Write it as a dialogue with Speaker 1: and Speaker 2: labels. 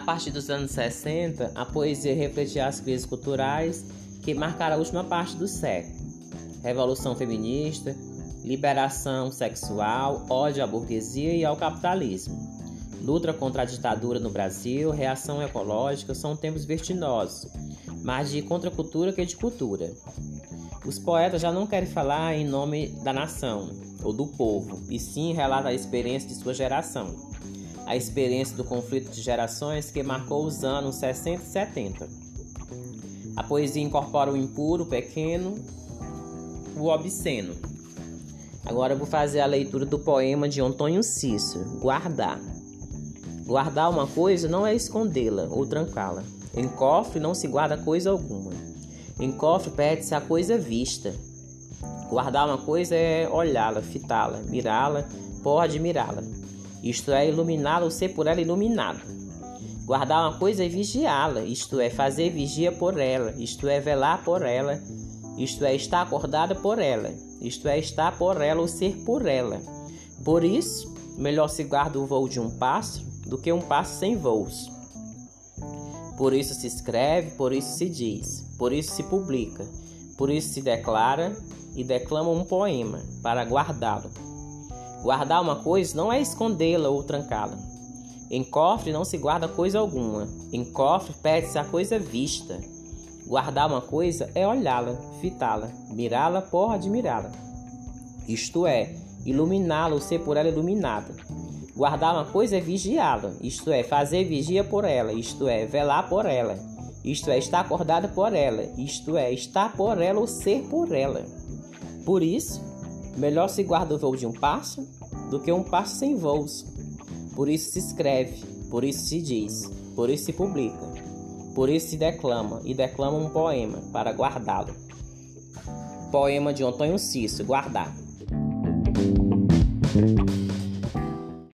Speaker 1: partir dos anos 60, a poesia refletia as crises culturais que marcaram a última parte do século. Revolução feminista, liberação sexual, ódio à burguesia e ao capitalismo. Luta contra a ditadura no Brasil, reação ecológica são tempos vertiginosos, mais de contracultura que de cultura. Os poetas já não querem falar em nome da nação ou do povo, e sim relatam a experiência de sua geração. A experiência do conflito de gerações que marcou os anos 60 e 70. A poesia incorpora o impuro, o pequeno, o obsceno. Agora eu vou fazer a leitura do poema de Antônio Cícero, Guardar. Guardar uma coisa não é escondê-la ou trancá-la. Em cofre não se guarda coisa alguma. Em cofre perde-se a coisa vista. Guardar uma coisa é olhá-la, fitá-la, mirá-la, pode mirá-la. Isto é, iluminá-la ou ser por ela iluminado. Guardar uma coisa é vigiá-la, isto é, fazer vigia por ela, isto é, velar por ela, isto é, estar acordada por ela, isto é, estar por ela ou ser por ela. Por isso, melhor se guarda o voo de um pássaro do que um pássaro sem voos. Por isso se escreve, por isso se diz, por isso se publica, por isso se declara e declama um poema para guardá-lo. Guardar uma coisa não é escondê-la ou trancá-la. Em cofre não se guarda coisa alguma. Em cofre perde-se a coisa vista. Guardar uma coisa é olhá-la, fitá-la, mirá-la por admirá-la. Isto é, iluminá-la ou ser por ela iluminada. Guardar uma coisa é vigiá-la, isto é, fazer vigia por ela, isto é, velar por ela, isto é, estar acordada por ela, isto é, estar por ela ou ser por ela. Por isso, melhor se guarda o voo de um pássaro do que um pássaro sem voos. Por isso se escreve, por isso se diz, por isso se publica, por isso se declama e declama um poema para guardá-lo. Poema de Antônio Cício, guardar.